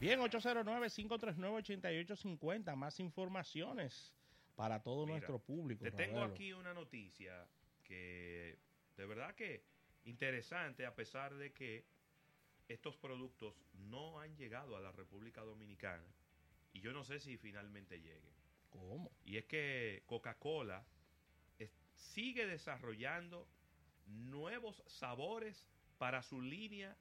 Bien, 809-539-8850. Más informaciones para todo Mira, nuestro público. Te tengo Ravelo. aquí una noticia que de verdad que interesante a pesar de que estos productos no han llegado a la República Dominicana y yo no sé si finalmente lleguen. ¿Cómo? Y es que Coca-Cola sigue desarrollando nuevos sabores para su línea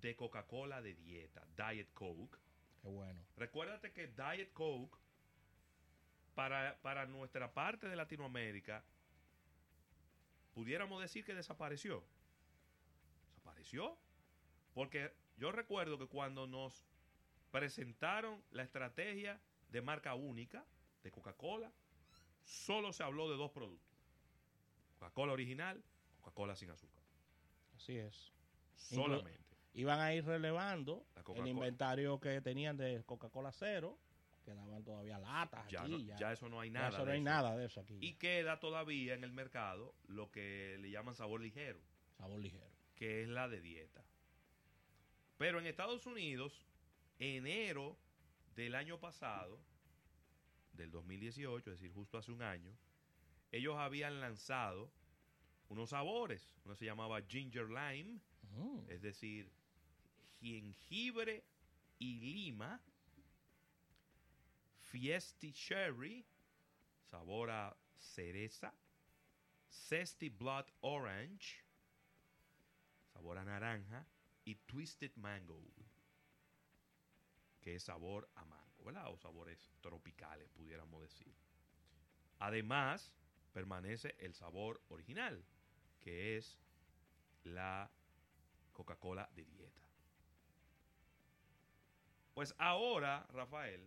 de Coca-Cola de dieta, Diet Coke. Qué bueno. Recuérdate que Diet Coke, para, para nuestra parte de Latinoamérica, pudiéramos decir que desapareció. ¿Desapareció? Porque yo recuerdo que cuando nos presentaron la estrategia de marca única de Coca-Cola, solo se habló de dos productos. Coca-Cola original, Coca-Cola sin azúcar. Así es. Solamente. Iban a ir relevando el inventario que tenían de Coca-Cola cero. Quedaban todavía latas Ya, aquí. no- ya, ya eso no hay Ya nada. eso no hay eso. nada de eso aquí. Y ya. queda todavía en el mercado lo que le llaman sabor ligero, Sabor ligero. que es la de dieta. Pero en Estados Unidos, enero del año pasado, del 2018, es decir, justo hace un año, ellos habían lanzado unos sabores. Uno se llamaba Ginger Lime, Mm. es decir, jengibre y lima. Fiesti Cherry, sabor a cereza. Zesty Blood Orange, sabor a naranja. Y Twisted Mango, que es sabor a mango, ¿verdad? O sabores tropicales, pudiéramos decir. Además, permanece el sabor original, que es la Coca-Cola de dieta. Pues ahora, Rafael,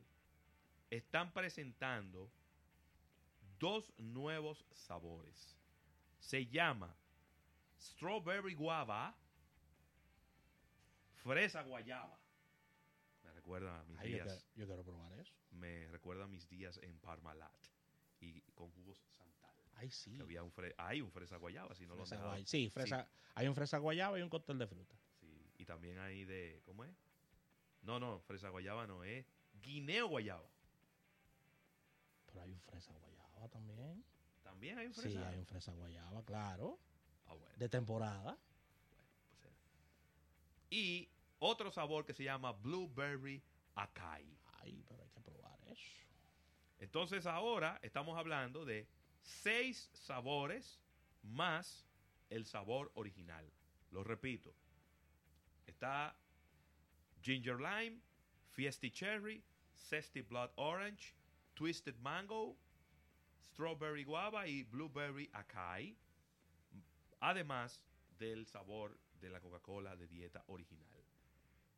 están presentando dos nuevos sabores. Se llama Strawberry Guava, Fresa Guayaba. Me recuerda a mis Ay, yo, días, quiero, yo quiero probar eso. me recuerda a mis días en Parmalat y con jugos Santal. Ay, sí. Había un fre- hay un fresa guayaba, si no lo Fresa han dejado. guay- Sí, fresa, hay un fresa guayaba y un cóctel de fruta. Sí, y también hay de, ¿cómo es? No, no, fresa guayaba no es guineo guayaba. Pero hay un fresa guayaba también. También hay un fresa. Sí, hay un fresa guayaba, claro. Ah, bueno, De temporada. pues era. Y otro sabor que se llama blueberry acai. Ay, pero hay que probar eso. Entonces ahora estamos hablando de seis sabores más el sabor original. Lo repito. Está Ginger Lime, Fiesti Cherry, Zesty Blood Orange, Twisted Mango, Strawberry Guava y Blueberry Acai. Además del sabor de la Coca-Cola de dieta original.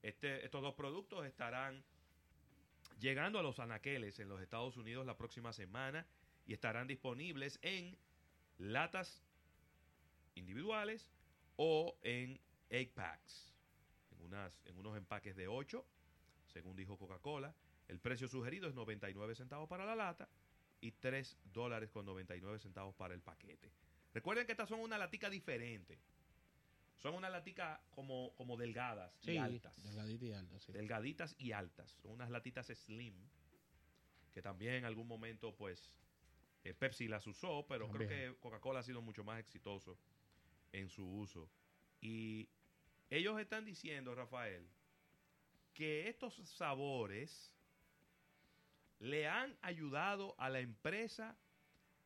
Este- estos dos productos estarán llegando a los anaqueles en los Estados Unidos la próxima semana y estarán disponibles en latas individuales o en 8 packs, unas, en unos empaques de 8, según dijo Coca-Cola. El precio sugerido es 99 centavos para la lata y 3 dólares con 99 centavos para el paquete. Recuerden que estas son una latica diferente. Son una latica como, como delgadas y altas delgadita y alta, sí. delgaditas y altas. Son unas latitas slim que también en algún momento, pues, eh, Pepsi las usó, pero creo que Coca-Cola ha sido mucho más exitoso en su uso. Y ellos están diciendo, Rafael, que estos sabores le han ayudado a la empresa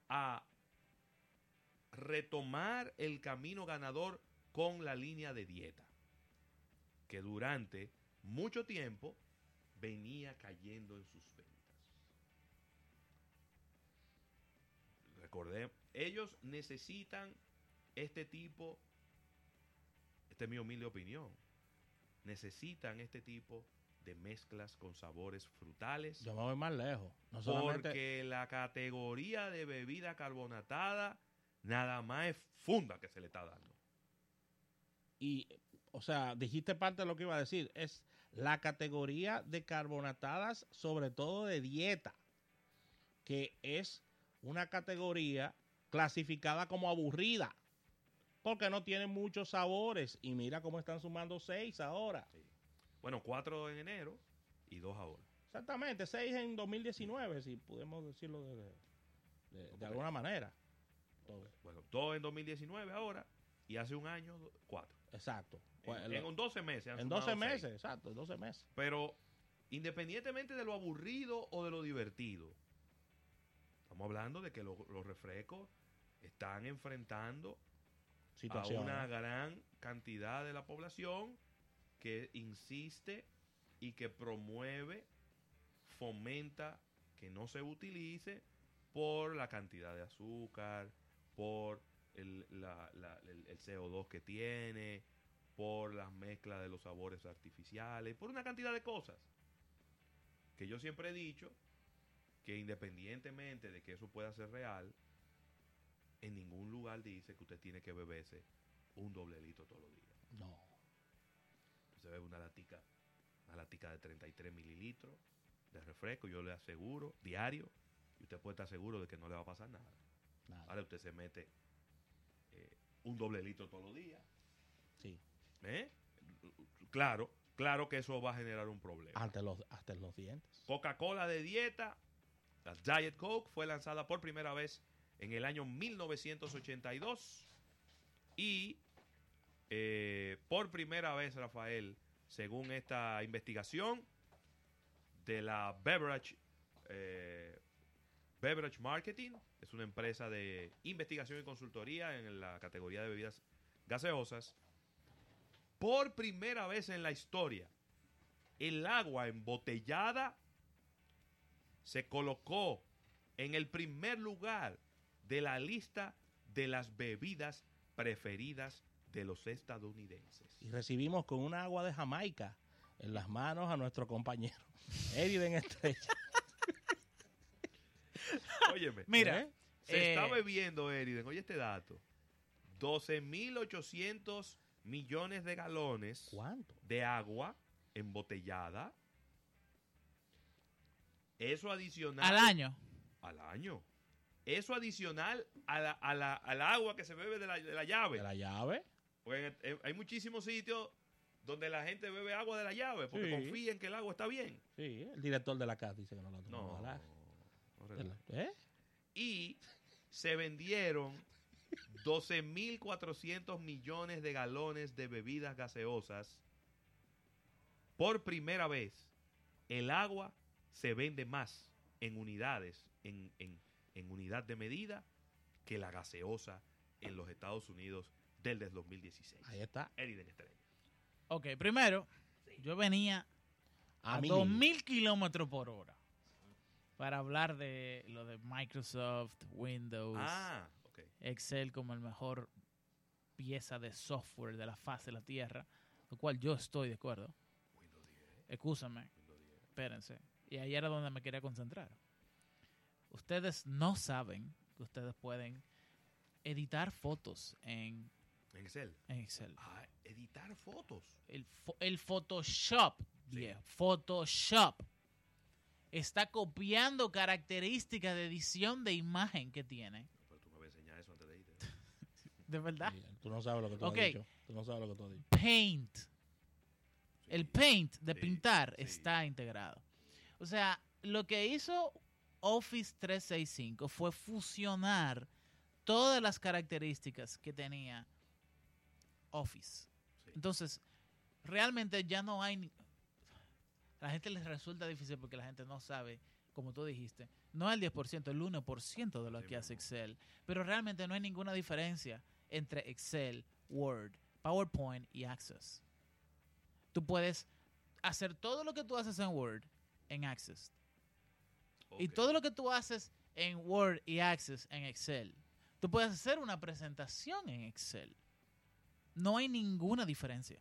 a retomar el camino ganador con la línea de dieta que durante mucho tiempo venía cayendo en sus ventas. Recordemos, ellos necesitan este tipo, esta es mi humilde opinión, necesitan este tipo de mezclas con sabores frutales. Yo me voy más lejos. No solamente, Porque la categoría de bebida carbonatada nada más es funda que se le está dando. y, o sea, dijiste parte de lo que iba a decir. Es la categoría de carbonatadas, sobre todo de dieta, que es una categoría clasificada como aburrida, porque no tiene muchos sabores. Y mira cómo están sumando seis ahora. Bueno, cuatro en enero y dos ahora. Exactamente, seis en 2019, si podemos decirlo de, de- de- de alguna manera. Todo. Bueno, dos en 2019 ahora y hace un año, cuatro. Exacto. Pues, En, lo- en 12 meses. han en sumado 12 seis. meses, exacto, 12 meses. Pero independientemente de lo aburrido o de lo divertido, estamos hablando de que lo- los refrescos están enfrentando a Situación. una gran cantidad de la población que insiste y que promueve, fomenta que no se utilice por la cantidad de azúcar, por el, la- la- el- el CO2 que tiene, por las mezclas de los sabores artificiales, por una cantidad de cosas. Que yo siempre he dicho que independientemente de que eso pueda ser real, en ningún lugar dice que usted tiene que beberse un doble litro todos los días. No. Usted se bebe una latica, una latica de 33 mililitros de refresco, yo le aseguro, diario, y usted puede estar seguro de que no le va a pasar nada. Nada. Ahora usted se mete eh, un doble litro todos los días. Sí. ¿eh? Claro, claro que eso va a generar un problema. Hasta los, hasta los dientes. Coca-Cola de dieta, la Diet Coke, fue lanzada por primera vez en el año 1982 y eh, por primera vez, Rafael, según esta investigación de la Beverage, eh, Beverage Marketing, es una empresa de investigación y consultoría en la categoría de bebidas gaseosas, por primera vez en la historia, el agua embotellada se colocó en el primer lugar de la lista de las bebidas preferidas de los estadounidenses. Y recibimos con una agua de Jamaica en las manos a nuestro compañero Eriden Estrella. Óyeme, Mira, ¿Eh? se eh, está bebiendo, Eriden, oye este dato, 12.800 millones de galones ¿Cuánto? de agua embotellada. Eso adicional al año. al año. Eso adicional a la- a la- al agua que se bebe de la, de la llave. ¿De la llave? En- en- hay muchísimos sitios donde la gente bebe agua de la llave porque Sí. confía en que el agua está bien. Sí, el director de la casa dice que no la No. ¿verdad? no relajes. ¿Eh? Y se vendieron 12.400 millones de galones de bebidas gaseosas. Por primera vez, el agua se vende más en unidades, en, en- en unidad de medida, que la gaseosa en los Estados Unidos desde el 2016. Ahí está. Eriden Estrella. Ok, primero, yo venía A, a mí 2000 kilómetros por hora para hablar de lo de Microsoft, Windows, Ah. Excel como el mejor pieza de software de la faz de la Tierra, lo cual yo estoy de acuerdo. Windows 10, Escúchame, Windows 10. espérense. Y ahí era donde me quería concentrar. Ustedes no saben que ustedes pueden editar fotos en, En Excel. en Excel. Ah, editar fotos. El, fo- el Photoshop, viejo, Photoshop está copiando características de edición de imagen que tiene. Pero tú me vas a enseñar eso antes de irte. De verdad. Sí, tú no sabes lo que tú Ok. has dicho. Tú no sabes lo que tú has dicho. Paint. El paint de Sí, pintar sí. está integrado. O sea, lo que hizo Office 365 fue fusionar todas las características que tenía Office. Sí. Entonces, realmente ya no hay... ni- A la gente les resulta difícil porque la gente no sabe, como tú dijiste, no el 10%, el 1% de lo Sí que hace. Excel. Pero realmente no hay ninguna diferencia entre Excel, Word, PowerPoint y Access. Tú puedes hacer todo lo que tú haces en Word en Access. Y todo lo que tú haces en Word y Access en Excel. Tú puedes hacer una presentación en Excel. No hay ninguna diferencia.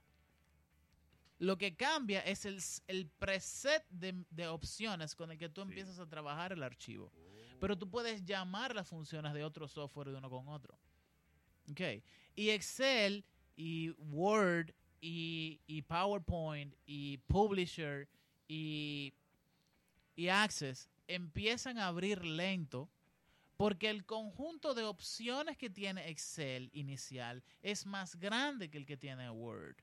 Lo que cambia es el, el preset de, de opciones con el que tú Sí. empiezas a trabajar el archivo. Oh. Pero tú puedes llamar las funciones de otro software de uno con otro. Ok. Y Excel y Word y, y PowerPoint y Publisher y, y Access empiezan a abrir lento porque el conjunto de opciones que tiene Excel inicial es más grande que el que tiene Word.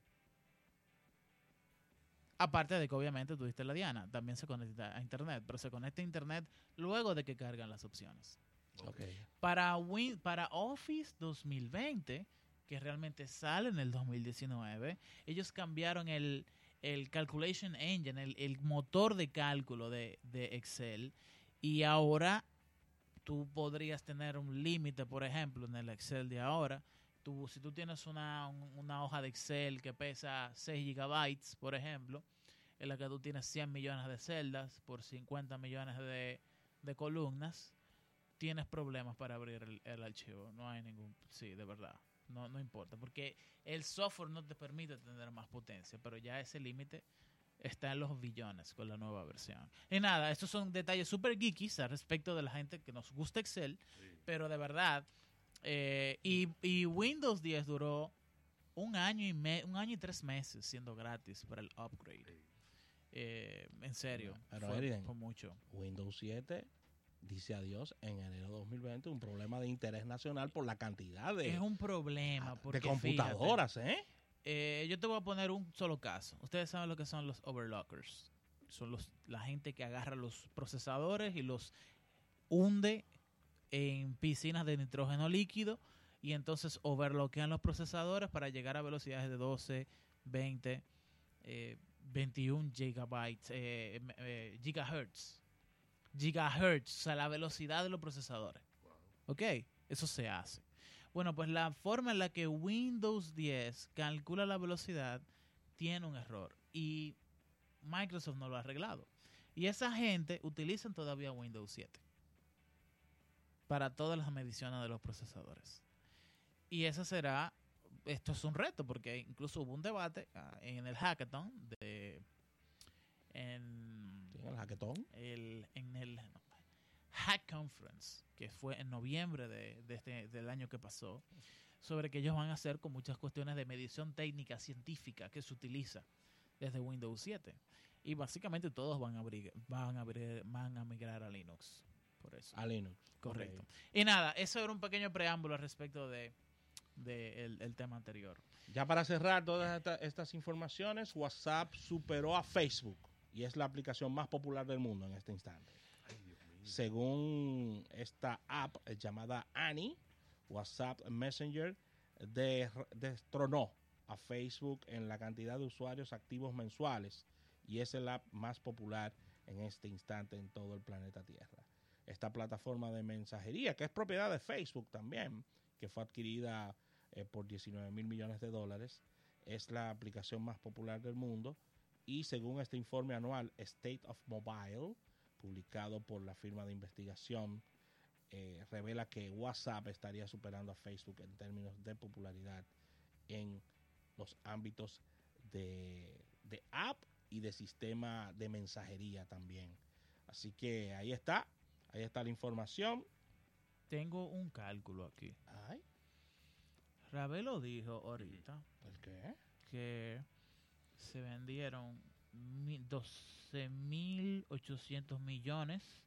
Aparte de que obviamente tuviste la Diana, también se conecta a Internet, pero se conecta a Internet luego de que cargan las opciones. Ok. Para, Win para Office 2020, que realmente sale en el 2019, ellos cambiaron el, el Calculation Engine, el, motor de cálculo de, de Excel, y ahora tú podrías tener un límite, por ejemplo, en el Excel de ahora. Tú, si tú tienes una, un- una hoja de Excel que pesa 6 gigabytes, por ejemplo, en la que tú tienes 100 millones de celdas por 50 millones de, de columnas, tienes problemas para abrir el, el archivo. No hay ningún... Sí, de verdad. No, no importa. Porque el software no te permite tener más potencia, pero ya ese límite está en los billones con la nueva versión. Y nada, estos son detalles super geekies al respecto de la gente que nos gusta Excel, Sí. pero de verdad. eh, y, y Windows 10 duró un año y me- un año y tres meses siendo gratis para el upgrade. Sí. Eh, en serio, Pero, fue, Eriden, fue mucho. Windows 7 dice adiós en enero de 2020, un problema de interés nacional por la cantidad de, Es un problema ah, porque de computadoras, ¿eh? fíjate, eh, yo te voy a poner un solo caso. Ustedes saben lo que son los overlockers. Son los la gente que agarra los procesadores y los hunde en piscinas de nitrógeno líquido y entonces overlockean los procesadores para llegar a velocidades de 12, 20, eh, 21 gigabytes, eh, eh, gigahertz. Gigahertz, o sea, la velocidad de los procesadores. ¿Ok? Eso se hace. Bueno, pues la forma en la que Windows 10 calcula la velocidad tiene un error y Microsoft no lo ha arreglado. Y esa gente utilizan todavía Windows 7 para todas las mediciones de los procesadores. Y ese será, esto es un reto porque incluso hubo un debate ah, en el hackathon de En el hackathon. el, en el Hack Conference, que fue en noviembre de, de este, del año que pasó, sobre que ellos van a hacer con muchas cuestiones de medición técnica científica que se utiliza desde Windows 7. Y básicamente todos van a, abrir, van a, abrir- van a migrar a Linux. Por eso. A Linux. Correcto. Y nada, eso era un pequeño preámbulo respecto de, de el, el tema anterior. Ya para cerrar todas esta- estas informaciones, WhatsApp superó a Facebook y es la aplicación más popular del mundo en este instante. Ay, Dios mío. Según esta app llamada Annie, WhatsApp Messenger de- destronó a Facebook en la cantidad de usuarios activos mensuales y es el app más popular en este instante en todo el planeta Tierra. Esta plataforma de mensajería, que es propiedad de Facebook también, que fue adquirida eh, por 19 mil millones de dólares, es la aplicación más popular del mundo y según este informe anual State of Mobile, publicado por la firma de investigación, eh, revela que WhatsApp estaría superando a Facebook en términos de popularidad en los ámbitos de, de app y de sistema de mensajería también. Así que ahí está, ahí está la información. Tengo un cálculo aquí. Ay, Ravelo dijo ahorita ¿el qué? que se vendieron mi- 12.800 millones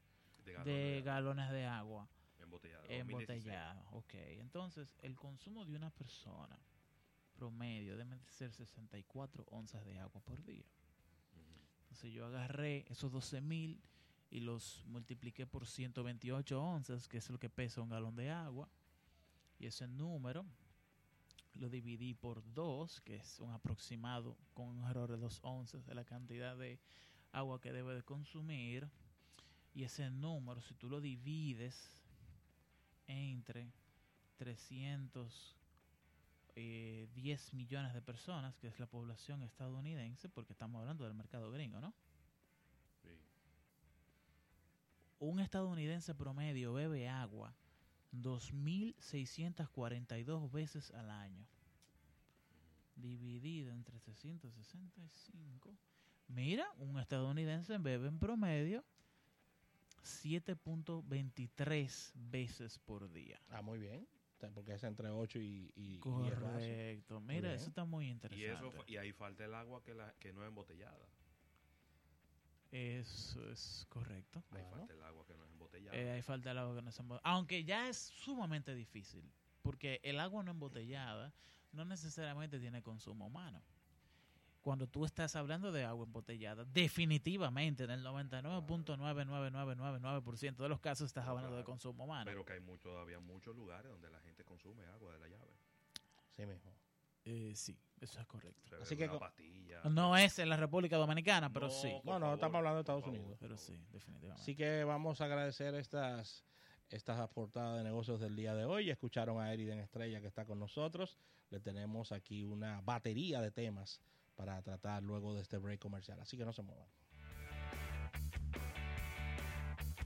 De galón de galones de agua embotellado. 2016. embotellados. Ok, entonces el consumo de una persona promedio debe de ser 64 onzas de agua por día. Entonces yo agarré esos 12.000 y los multipliqué por 128 onzas, que es lo que pesa un galón de agua. Y ese número lo dividí por 2, que es un aproximado con un error de 2 onzas de la cantidad de agua que debe de consumir. Y ese número, si tú lo divides entre 310 millones de personas, que es la población estadounidense, porque estamos hablando del mercado gringo, ¿no? Sí. un estadounidense promedio bebe agua 2.642 veces al año. Dividido entre 365. Mira, un estadounidense bebe en promedio 7.23 veces por día. Ah, muy bien. Porque es entre 8 y, y, y 10 vasos. Correcto. Mira, eso está muy Y, interesante. eso, fa- y ahí falta el agua que, la, que no es embotellada. Eso es correcto. Ahí Bueno. falta el agua que no es embotellada. Eh, ahí falta el agua que no se embo- Aunque ya es sumamente difícil, porque el agua no embotellada no necesariamente tiene consumo humano. cuando tú estás hablando de agua embotellada. Definitivamente, en el 99.99999% de los casos estás hablando de consumo humano. Pero que hay mucho, todavía muchos lugares donde la gente consume agua de la llave. Sí mismo. Eh, sí, eso es correcto. Así que una co- pastilla. No es en la República Dominicana, pero No, sí. por No, no, favor, estamos hablando de por Estados favor. Unidos. Pero sí, definitivamente. Así que vamos a agradecer estas, estas aportadas de negocios del día de hoy. Ya Escucharon a Eriden Estrella que está con nosotros. Le tenemos aquí una batería de temas para tratar luego de este break comercial. Así que no se muevan.